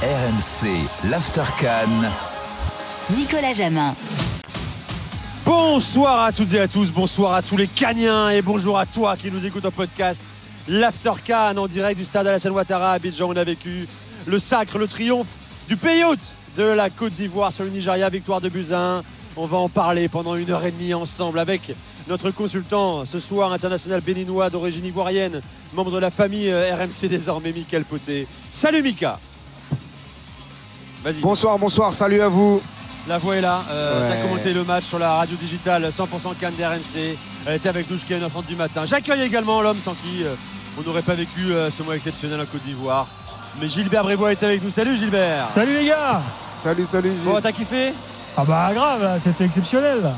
RMC, l'After Nicolas Jamin. Bonsoir à toutes et à tous, bonsoir à tous les Caniens et bonjour à toi qui nous écoute en podcast. L'After en direct du stade Alassane Ouattara à Abidjan. On a vécu le sacre, le triomphe du pays hôte de la Côte d'Ivoire sur le Nigeria, victoire de Buzyn. On va en parler pendant une heure et demie ensemble avec notre consultant ce soir international béninois d'origine ivoirienne, membre de la famille euh, RMC désormais, Michael Poté. Salut Mika Bonsoir, bonsoir, salut à vous. La voix est là. Euh, tu as commenté le match sur la radio digitale 100% Cannes d'RMC. Elle était avec nous jusqu'à 9h du matin. J'accueille également l'homme sans qui euh, on n'aurait pas vécu euh, ce mois exceptionnel en Côte d'Ivoire. Mais Gilbert Brébois est avec nous. Salut Gilbert. Salut les gars. Salut, salut. Gilles. Bon, t'as kiffé? Ah bah grave, c'était exceptionnel.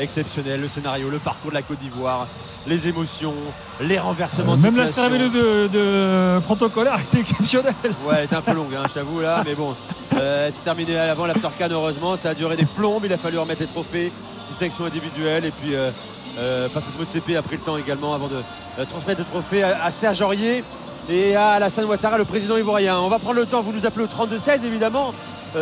Exceptionnel, le scénario, le parcours de la Côte d'Ivoire les émotions, les renversements euh, Même la cérémonie de, de, protocolaire était exceptionnelle. Ouais, elle était un peu longue, hein, je t'avoue là, mais bon, euh, c'est terminé avant l'aftercan heureusement. Ça a duré des plombes, il a fallu remettre les trophées, distinction individuelle et puis euh, euh Patrice Motsepe a pris le temps également avant de euh, transmettre le trophée à, Serge Aurier et à Alassane Ouattara, le président ivoirien. On va prendre le temps, vous nous appelez au 32-16 évidemment,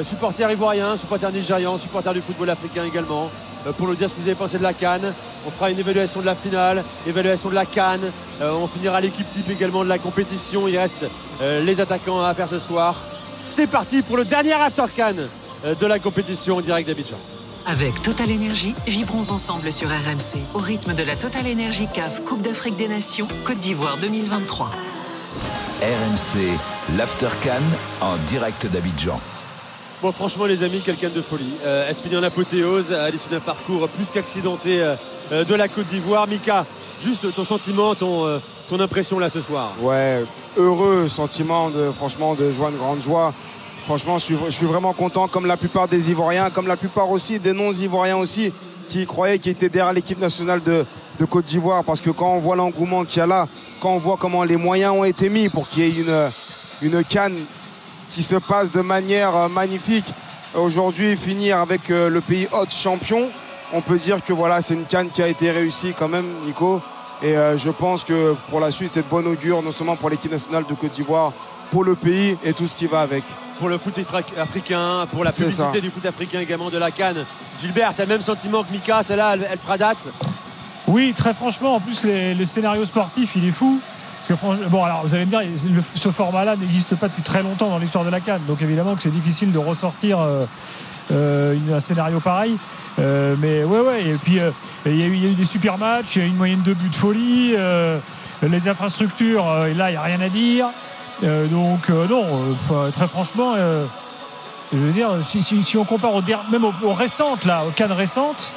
supporter ivoirien, supporter nigérian, supporter du football africain également. Euh, pour nous dire ce que vous avez pensé de la Cannes. On fera une évaluation de la finale, évaluation de la Cannes. Euh, on finira l'équipe type également de la compétition. Il reste euh, les attaquants à faire ce soir. C'est parti pour le dernier After Cannes de la compétition en direct d'Abidjan. Avec Total Energy, vibrons ensemble sur RMC au rythme de la Total Energy CAF Coupe d'Afrique des Nations Côte d'Ivoire 2023. RMC, l'After Cannes en direct d'Abidjan. Franchement, les amis, quelqu'un de folie. Euh, est-ce finit en apothéose à l'issue d'un parcours plus qu'accidenté euh, euh, de la Côte d'Ivoire? Mika, juste ton sentiment, ton, impression là ce soir Ouais, heureux sentiment de franchement de joie, de grande joie. Franchement, je suis, vraiment content, comme la plupart des Ivoiriens, comme la plupart aussi des non-Ivoiriens aussi, qui croyaient qu'ils étaient derrière l'équipe nationale de, de Côte d'Ivoire. Parce que quand on voit l'engouement qu'il y a là, quand on voit comment les moyens ont été mis pour qu'il y ait une canne qui se passe de manière euh, magnifique. Aujourd'hui, finir avec euh, le pays hôte champion, on peut dire que voilà, c'est une canne qui a été réussie quand même, Nico. Et euh, je pense que pour la suite, c'est de bon augure, non seulement pour l'équipe nationale de Côte d'Ivoire, pour le pays et tout ce qui va avec. Pour le foot africain, pour la publicité du foot africain également de la Cannes. Gilbert, tu as le même sentiment que Mika, celle-là, elle, fera date? Oui, très franchement, en plus, le scénario sportif, il est fou bon, alors vous allez me dire, ce format-là n'existe pas depuis très longtemps dans l'histoire de la Cannes, donc évidemment que c'est difficile de ressortir euh, euh, un scénario pareil. Euh, mais ouais, ouais, et puis il y, a eu des super matchs, il y a eu une moyenne de buts de folie, les infrastructures, et là il n'y a rien à dire. donc non, très franchement, je veux dire, si, on compare même aux, récentes, là, aux Cannes récentes,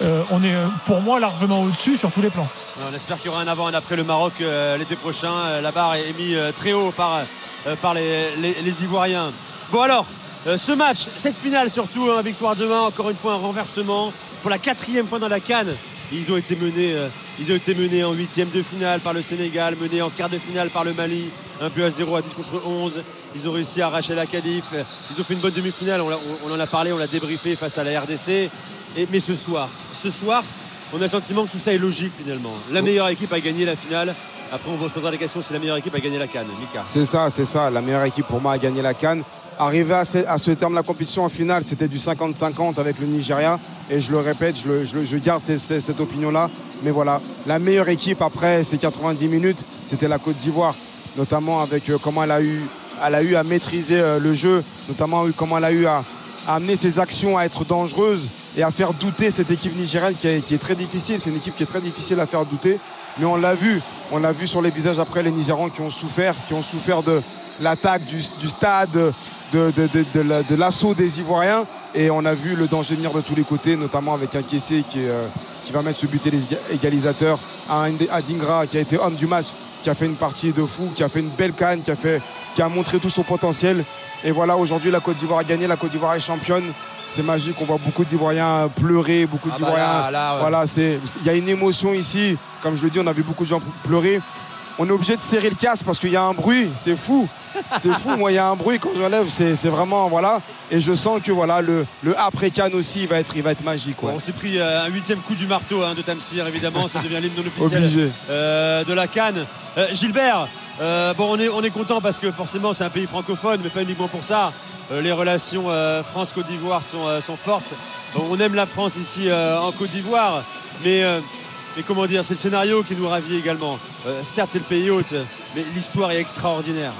on est pour moi largement au-dessus sur tous les plans. On espère qu'il y aura un avant et un après le Maroc euh, l'été prochain. Euh, la barre est mise euh, très haut par, par les, Ivoiriens. Bon alors, ce match, cette finale surtout, hein, victoire demain, encore une fois un renversement pour la quatrième fois dans la canne. Ils ont été menés, ils ont été menés en huitième de finale par le Sénégal, menés en quart de finale par le Mali, un peu à 0 à 10 contre 11. Ils ont réussi à arracher la Cadif. Ils ont fait une bonne demi-finale, on, en a parlé, on l'a débriefé face à la RDC. Et, mais ce soir, ce soir, on a le sentiment que tout ça est logique finalement. La meilleure équipe a gagné la finale. Après, on se posera la question si la meilleure équipe a gagné la Cannes. Mika. C'est ça, c'est ça. La meilleure équipe pour moi a gagné la Cannes. Arrivé à ce, terme de la compétition en finale, c'était du 50-50 avec le Nigeria. Et je le répète, je, garde cette opinion-là. Mais voilà, la meilleure équipe après ces 90 minutes, c'était la Côte d'Ivoire. Notamment avec comment elle a, eu, à maîtriser le jeu, notamment comment elle a eu à amener ses actions à être dangereuses et à faire douter cette équipe nigérienne qui est, très difficile. C'est une équipe qui est très difficile à faire douter. Mais on l'a vu, on l'a vu sur les visages après les Nigérians qui ont souffert, qui ont souffert de l'attaque du, stade, de, l'assaut des Ivoiriens. Et on a vu le danger venir de tous les côtés, notamment avec un caissier qui, euh, qui va mettre ce but égalisateur à Dingra qui a été homme du match, qui a fait une partie de fou, qui a fait une belle canne, qui a, fait, qui a montré tout son potentiel. Et voilà, aujourd'hui, la Côte d'Ivoire a gagné, la Côte d'Ivoire est championne c'est magique. On voit beaucoup d'Ivoiriens pleurer, beaucoup ah bah d'Ivoiriens. Voilà, c'est il y a une émotion ici. Comme je le dis, on a vu beaucoup de gens pleurer. On est obligé de serrer le casque parce qu'il y a un bruit, c'est fou. C'est fou, moi il y a un bruit quand je lève, c'est c'est vraiment voilà. Et je sens que voilà le, le après Cannes aussi il va être, il va être magique. ouais. On s'est pris euh, un huitième coup du marteau hein, de Tamsir, évidemment, ça devient l'hymne officiel Obligé. euh, de la Cannes. Euh, Gilbert, euh, bon, on est, on est content parce que forcément c'est un pays francophone, mais pas uniquement pour ça. Les relations France-Côte d'Ivoire sont, sont fortes. On aime la France ici en Côte d'Ivoire, mais, mais comment dire, c'est le scénario qui nous ravit également. Euh, certes, c'est le pays hôte, mais l'histoire est extraordinaire.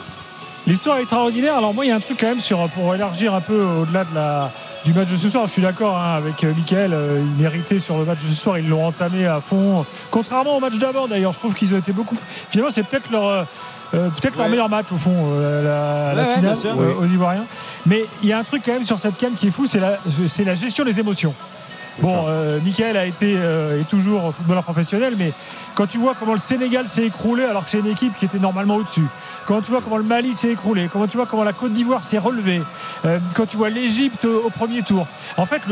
L'histoire est extraordinaire. Alors moi, il y a un truc quand même sur pour élargir un peu au-delà de la du match de ce soir. Je suis d'accord hein, avec euh, Mickaël. euh, il méritait sur le match de ce soir. Ils l'ont entamé à fond. Contrairement au match d'avant, d'ailleurs, je trouve qu'ils ont été beaucoup. Finalement, c'est peut-être leur euh, peut-être leur meilleur match au fond, euh, la, Ouais, finale sûr. aux Ivoiriens. Mais il y a un truc quand même sur cette canne qui est fou, c'est la, c'est la gestion des émotions. Bon, euh, Michael a été euh, est toujours footballeur professionnel, mais quand tu vois comment le Sénégal s'est écroulé alors que c'est une équipe qui était normalement au-dessus, quand tu vois comment le Mali s'est écroulé, comment tu vois comment la Côte d'Ivoire s'est relevée, euh, quand tu vois l'Égypte au, premier tour, en fait,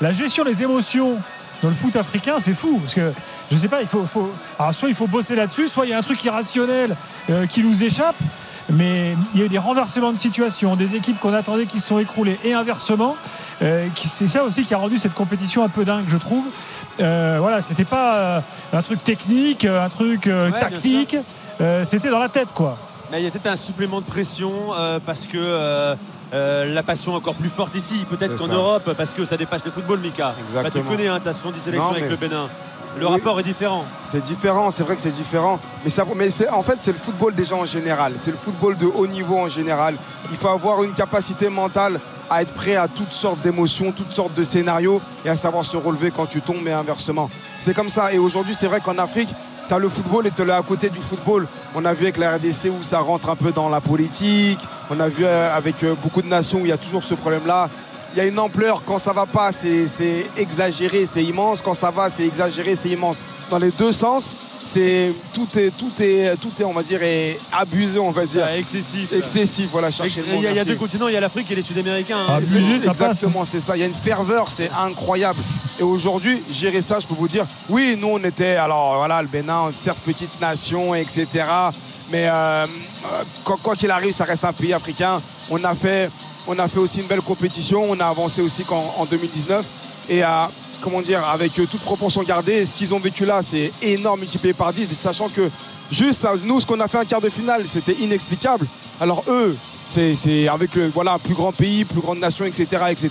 la gestion des émotions dans le foot africain, c'est fou parce que je sais pas, il faut, soit il faut bosser là-dessus, soit il y a un truc irrationnel euh, qui nous échappe. Mais il y a eu des renversements de situation, des équipes qu'on attendait qui se sont écroulées et inversement. Euh, c'est ça aussi qui a rendu cette compétition un peu dingue, je trouve. Euh, voilà, c'était pas euh, un truc technique, euh, un truc euh, Ouais, tactique. euh, c'était dans la tête, quoi. Mais il y a peut-être un supplément de pression euh, parce que euh, euh, la passion est encore plus forte ici, peut-être qu'en. Europe, parce que ça dépasse le football, Mika. Bah, tu Exactement. connais, hein, tu as 70 sélections Non, avec le Bénin. Le Oui. rapport est différent. C'est différent, c'est vrai que c'est différent. Mais, ça, mais c'est- en fait, c'est le football déjà en général. C'est le football de haut niveau en général. Il faut avoir une capacité mentale à être prêt à toutes sortes d'émotions, toutes sortes de scénarios et à savoir se relever quand tu tombes et inversement. C'est comme ça. Et aujourd'hui, c'est vrai qu'en Afrique, tu as le football et tu es à côté du football. On a vu avec la RDC où ça rentre un peu dans la politique. On a vu euh, avec euh, beaucoup de nations où il y a toujours ce problème-là. Il y a une ampleur, quand ça va pas, c'est exagéré, c'est immense. Quand ça va, c'est exagéré, c'est immense. Dans les deux sens, c'est tout est tout est tout est on va dire est abusé, on va dire. C'est excessif. Excessif, voilà, chercher Il y, a- deux continents, il y a l'Afrique et les Sud-Américains. hein. Ah. Exactement, c'est ça. Il y a une ferveur, c'est incroyable. Et aujourd'hui, gérer ça, je peux vous dire, oui, nous, on était, alors voilà, le Bénin, certes, petite nation, etc. Mais euh, euh, quoi qu'il arrive, ça reste un pays africain. On a fait, on a fait aussi une belle compétition. On a avancé aussi qu'en en 2019. Et à, comment dire, avec euh, toute proportion gardée, ce qu'ils ont vécu là, c'est énorme multiplié par 10, sachant que juste ça, nous, ce qu'on a fait en quart de finale, c'était inexplicable. Alors eux, c'est avec le, voilà, plus grand pays, plus grande nation, etc. etc.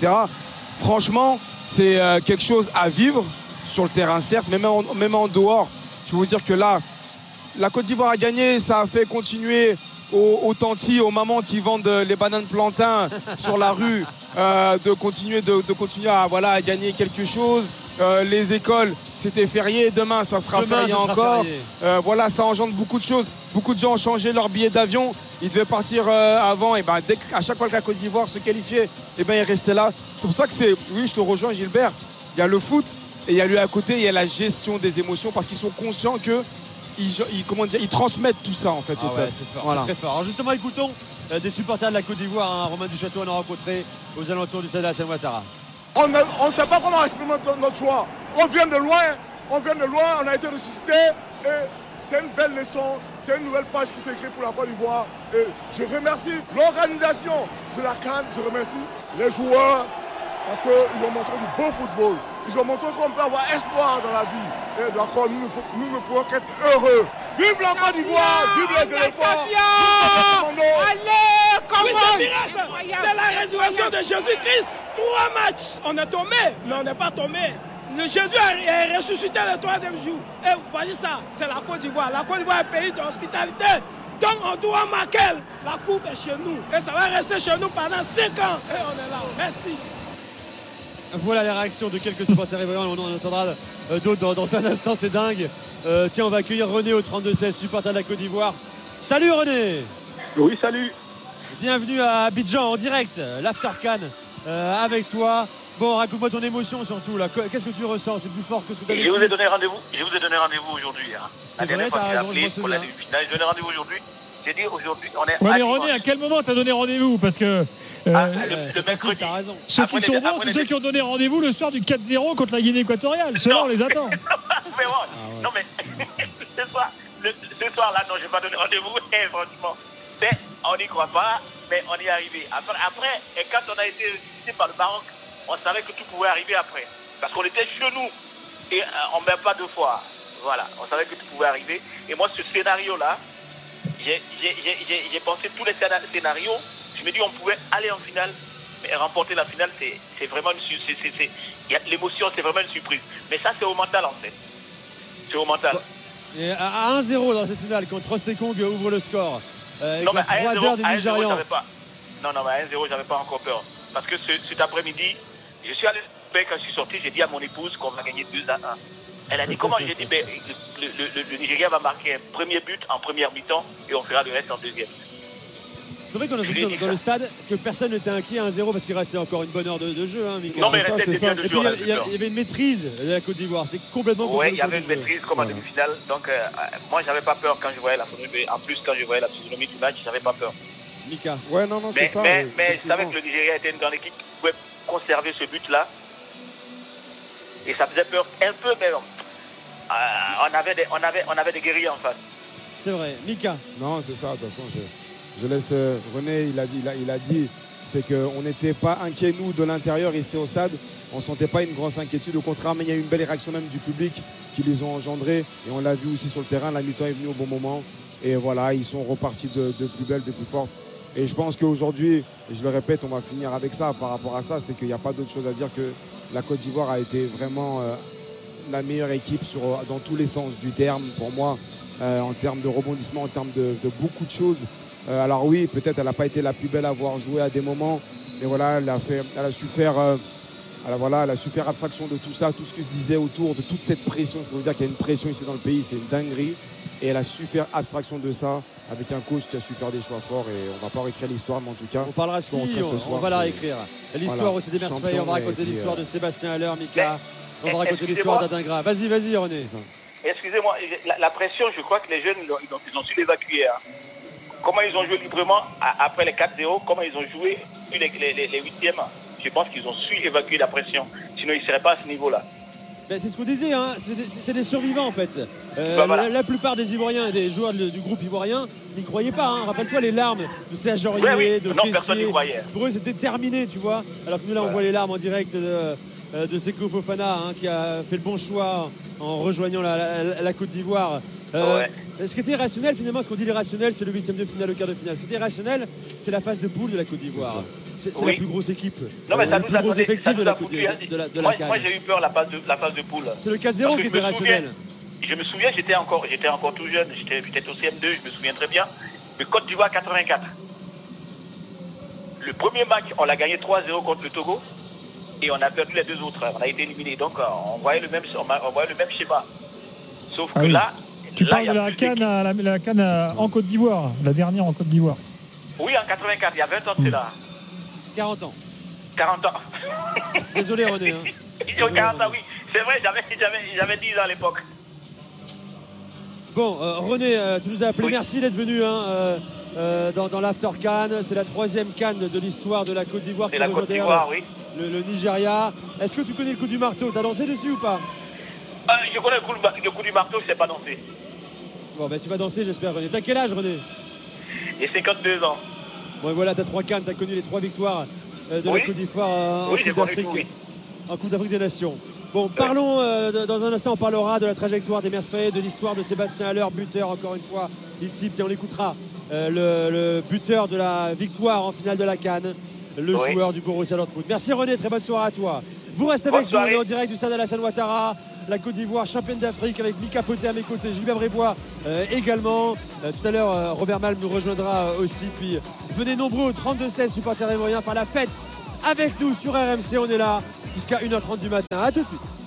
Franchement, c'est euh, quelque chose à vivre sur le terrain, certes, mais même en, même en dehors. Je peux vous dire que là, la Côte d'Ivoire a gagné, ça a fait continuer aux, aux tantis, aux mamans qui vendent euh, les bananes plantains sur la rue, euh, de continuer, de, de continuer à, voilà, à gagner quelque chose. Euh, les écoles, c'était férié, demain ça sera Demain, férié sera encore. férié. Euh, voilà, ça engendre beaucoup de choses. Beaucoup de gens ont changé leur billet d'avion. Ils devaient partir avant. Et ben, dès à chaque fois que la Côte d'Ivoire se qualifiait, et ben, ils restaient là. C'est pour ça que c'est. Oui, je te rejoins, Gilbert. Il y a le foot et il y a lui à côté, il y a la gestion des émotions parce qu'ils sont conscients que. Ils, ils- comment dire, ils transmettent tout ça en fait Ah au ouais, peuple. fort, Voilà. très fort. Alors justement, écoutons euh, des supporters de la Côte d'Ivoire. hein. Romain Duchâteau en a rencontré aux alentours du Stade Hassan Ouattara. On ne on sait pas comment exprimer notre- notre joie. On vient de loin, on vient de loin, on a été ressuscité et c'est une belle leçon, c'est une nouvelle page qui s'écrit pour la Côte d'Ivoire. Et je remercie l'organisation de la Cannes, je remercie les joueurs parce qu'ils ont montré du beau football. Ils ont montré qu'on peut avoir espoir dans la vie. Et d'accord, nous, nous ne pouvons qu'être heureux. Vive la Côte d'Ivoire, vive les éléphants. Allez, comment Oui. C'est la résurrection de Jésus-Christ. Trois matchs. On est tombé, mais on n'est pas tombé. Le Jésus est ressuscité le troisième jour. Et vous voyez ça, c'est la Côte d'Ivoire. La Côte d'Ivoire est un pays d'hospitalité. Donc on doit marquer. La coupe est chez nous. Et ça va rester chez nous pendant cinq ans. Et on est là. Merci. Voilà les réactions de quelques supporters ivoiriens. On en entendra euh, d'autres dans, dans un instant. C'est dingue. Euh, tiens, on va accueillir René au 32-16, supporter de la Côte d'Ivoire. Salut René Oui, salut. Bienvenue à Abidjan en direct, l'After Cannes euh, avec toi. Bon, raconte-moi ton émotion surtout là. Que- Qu'est-ce que tu ressens? C'est plus fort que ce que tu je vous ai donné rendez-vous. Je vous ai donné rendez-vous aujourd'hui. Hein. C'est vrai, t'as raison, je demi-finale, je donné rendez-vous aujourd'hui. J'ai dit aujourd'hui, on est Ouais, mais René, à quel moment t'as donné rendez-vous Parce que euh, Ah, le, facile, mercredi. t'as raison. ceux après qui sont bons, c'est ceux qui ont donné rendez-vous le soir du 4-0 contre la Guinée équatoriale. Ceux-là, on les attend. Mais bon, non mais ce soir, le- ce soir là, non, j'ai pas donné rendez-vous. Et franchement, Mais on n'y croit pas, mais on y est arrivé. Après, après, et quand on a été visité par le Maroc, on savait que tout pouvait arriver après. Parce qu'on était chez nous et euh, on ne met pas deux fois. Voilà, on savait que tout pouvait arriver. Et moi, ce scénario-là, j'ai- pensé tous les scéna- scénarios. Je me dis, on pouvait aller en finale, mais remporter la finale, c'est vraiment une su- c'est- c'est- c'est- il y a- L'émotion, c'est vraiment une surprise. Mais ça, c'est au mental, en fait. C'est au mental. Et à à 1-0 dans cette finale, quand Rostekong ouvre le score. euh, Non, mais à 1-0, froideur des à 1-0, Nigérians. j'avais pas. Non, non, mais à 1-0, j'avais pas encore peur. Parce que ce- cet après-midi, je suis allé quand je suis sorti, j'ai dit à mon épouse qu'on va gagner 2 à 1. Elle a dit comment J'ai dit ben, le, le- le- le Nigeria va marquer un premier but en première mi-temps et on fera le reste en deuxième. C'est vrai qu'on a vu dans, dit, dans le stade que personne n'était inquiet à 1-0 parce qu'il restait encore une bonne heure de, de jeu. Hein, Mika. Non, mais il ça, ça. biens de Et puis joueurs. il y, à a- il y avait une maîtrise de la Côte d'Ivoire. C'est complètement Oui, il y avait une maîtrise comme en demi-finale. Donc, euh, euh, moi, j'avais pas peur quand je voyais la photographie. En plus, quand je voyais la physionomie du match, j'avais pas peur. Mika. Ouais, non, non, c'est ça. mais, mais je savais que le Nigeria était une grande équipe qui pouvait conserver ce but-là. Et ça faisait peur un peu, mais on, avait des, on, avait, on avait des guerriers en face. C'est vrai. Mika. Non, c'est ça. De toute façon, je, je laisse euh, René, il a dit, il a, il a dit c'est qu'on n'était pas inquiets, nous, de l'intérieur, ici au stade. On ne sentait pas une grosse inquiétude. Au contraire, mais il y a eu une belle réaction même du public qui les ont engendrés. Et on l'a vu aussi sur le terrain. La mi-temps est venue au bon moment. Et voilà, ils sont repartis de, de plus belle, de plus forte. Et je pense qu'aujourd'hui, et je le répète, on va finir avec ça par rapport à ça, c'est qu'il n'y a pas d'autre chose à dire que la Côte d'Ivoire a été vraiment euh, la meilleure équipe sur, dans tous les sens du terme pour moi, euh, en termes de rebondissement, en termes de, de beaucoup de choses. Euh, alors oui, peut-être elle n'a pas été la plus belle à avoir joué à des moments, mais voilà, elle a, fait, elle a su faire, euh, elle a- voilà, elle a su faire abstraction de tout ça, tout ce qui se disait autour de toute cette pression. Je peux vous dire qu'il y a une pression ici dans le pays, c'est une dinguerie. Et elle a su faire abstraction de ça avec un coach qui a su faire des choix forts. Et on va pas réécrire l'histoire, mais en tout cas, On parlera si, on, soir, on va la réécrire. L'histoire Voilà. aussi des Mercedes, on va raconter l'histoire euh, de Sébastien Haller, Mika. On va raconter l'histoire d'Adingra. Vas-y, vas-y, René. Excusez-moi, la, la pression, je crois que les jeunes, ils ont, ils ont- ils ont su l'évacuer. hein. Comment ils ont joué librement après les 4-0, comment ils ont joué les, les, les, les huitièmes? Je pense qu'ils ont su évacuer la pression. Sinon, ils ne seraient pas à ce niveau-là. Ben, c'est ce qu'on disait, hein. c'est des, survivants en fait. Euh, voilà. la, la plupart des Ivoiriens et des joueurs de- du groupe ivoirien n'y croyaient pas. hein. Rappelle-toi les larmes de Serge Aurier, oui. de Non, personne n'y Kessier. croyait. Pour eux, c'était terminé, tu vois. Alors que nous, là, on voit les larmes en direct de, euh, de Seko Fofana, hein, qui a fait le bon choix en rejoignant la, la- la Côte d'Ivoire. Euh, Ouais. Ce qui était rationnel, finalement, ce qu'on dit l'irrationnel, c'est le huitième de finale, le quart de finale. Ce qui était rationnel, c'est la phase de poule de la Côte d'Ivoire. C'est c'est Oui. la plus grosse équipe. Non, mais ça nous plus a donné, ça effectif de nous la a foutu. de la, de la moi, moi, j'ai eu peur la phase de, la phase de poule. C'est le 4-0 Parce qui que je était me souviens- rationnel. Je me souviens, j'étais encore, j'étais encore tout jeune, j'étais peut-être au CM2, je me souviens très bien. Le Côte d'Ivoire 84. Le premier match, on l'a gagné 3-0 contre le Togo et on a perdu les deux autres. On a été éliminé. Donc euh, on voyait le même, on voyait le même schéma. Sauf Ah que oui. là, Tu là, parles il y a de la canne, à- la, la canne à- en Côte d'Ivoire, la dernière en Côte d'Ivoire. Oui, en 84, il y a 20 ans de cela. 40 ans. 40 ans. Désolé, René. hein. Ils ont 40 ans, oui. C'est vrai, j'avais, j'avais, j'avais 10 ans à l'époque. Bon, euh, René, euh, tu nous as appelé. Oui. Merci d'être venu hein, euh, dans, dans l'After Cannes. C'est la troisième canne de l'histoire de la Côte d'Ivoire. C'est la Côte d'Ivoire, oui. Le, le Nigeria. Est-ce que tu connais le coup du marteau? T'as dansé dessus ou pas? Je connais le coup, du- le coup du marteau, je ne sais pas danser. Bon, ben tu vas danser, j'espère, René. T'as quel âge, René? J'ai 52 ans. Bon, voilà, t'as trois cannes, t'as connu les trois victoires euh, de Oui. la Côte d'Ivoire euh, en Oui, Coupe d'Afrique. tout, oui. En Coupe d'Afrique des Nations. Bon, parlons, euh, dans un instant, on parlera de la trajectoire des Mercedes, de l'histoire de Sébastien Haller, buteur, encore une fois, ici. Puis on écoutera euh, le, le buteur de la victoire en finale de la Cannes, le joueur du Borussia Dortmund. Merci René, très bonne soirée à toi. Vous restez avec nous, on est en direct du stade Alassane Ouattara. La Côte d'Ivoire, championne d'Afrique avec Mika Poté à mes côtés, Gilbert Brébois euh, également. Euh, tout à l'heure, euh, Robert Malm nous rejoindra aussi. Puis venez nombreux au 32-16 supporters ivoiriens par la fête avec nous sur RMC. On est là jusqu'à 1h30 du matin. A tout de suite.